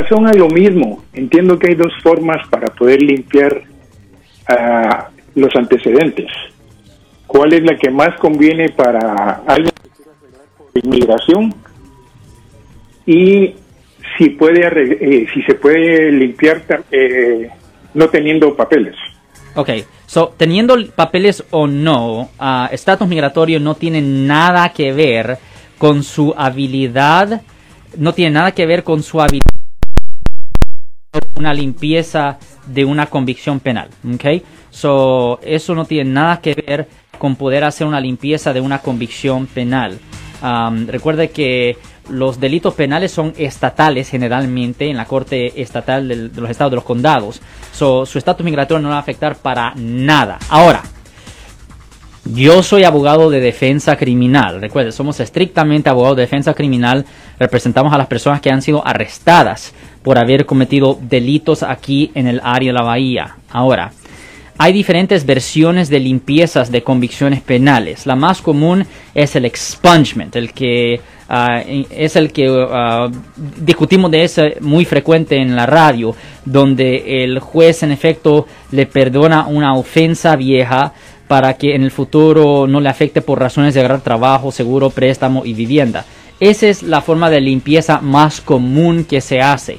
razón a lo mismo. Entiendo que hay dos formas para poder limpiar ah, los antecedentes. ¿Cuál es la que más conviene para alguien que inmigración? Y si puede eh, si se puede limpiar eh, no teniendo papeles. Ok, so, teniendo papeles o no, uh, estatus migratorio no tiene nada que ver con su habilidad, no tiene nada que ver con su habilidad una limpieza de una convicción penal, ok? So, eso no tiene nada que ver con poder hacer una limpieza de una convicción penal. Um, recuerde que los delitos penales son estatales generalmente en la Corte Estatal de los Estados de los Condados. su estatus migratorio no va a afectar para nada. Ahora, yo soy abogado de defensa criminal. Recuerde, somos estrictamente abogados de defensa criminal. Representamos a las personas que han sido arrestadas por haber cometido delitos aquí en el área de la bahía. Ahora, hay diferentes versiones de limpiezas de convicciones penales. La más común es el expungement, el que ah, es el que ah, discutimos de ese muy frecuente en la radio, donde el juez en efecto le perdona una ofensa vieja para que en el futuro no le afecte por razones de agarrar trabajo, seguro, préstamo y vivienda. Esa es la forma de limpieza más común que se hace.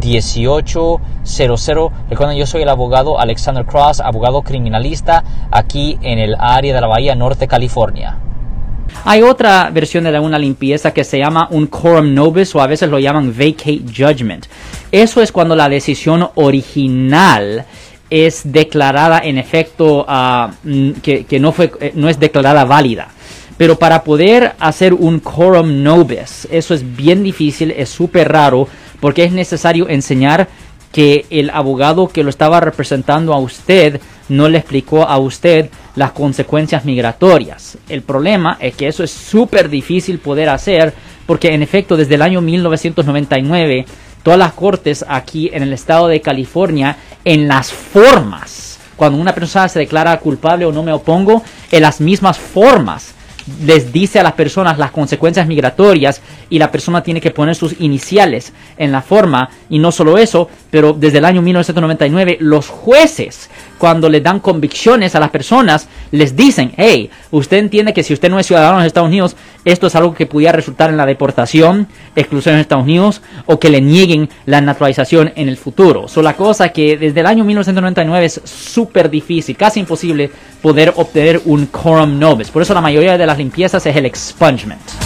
1-800-530-1800. Recuerden, yo soy el abogado Alexander Cross, abogado criminalista aquí en el área de la Bahía Norte, California. Hay otra versión de una limpieza que se llama un quorum nobis o a veces lo llaman vacate judgment. Eso es cuando la decisión original es declarada en efecto ah, que, no, fue, eh, no es declarada válida. Pero para poder hacer un quorum nobis, eso es bien difícil, es súper raro, porque es necesario enseñar que el abogado que lo estaba representando a usted no le explicó a usted las consecuencias migratorias. El problema es que eso es súper difícil poder hacer porque en efecto desde el año 1999 todas las cortes aquí en el estado de California en las formas. Cuando una persona se declara culpable o no me opongo, en las mismas formas les dice a las personas las consecuencias migratorias y la persona tiene que poner sus iniciales en la forma. Y no solo eso, pero desde el año 1999 los jueces cuando le dan convicciones a las personas les dicen, hey, usted entiende que si usted no es ciudadano de Estados Unidos, esto es algo que pudiera resultar en la deportación, exclusión en Estados Unidos o que le nieguen la naturalización en el futuro. So, la cosa que desde el año 1999 es súper difícil, casi imposible poder obtener un quorum nobis. Por eso la mayoría de las limpiezas es el expungement.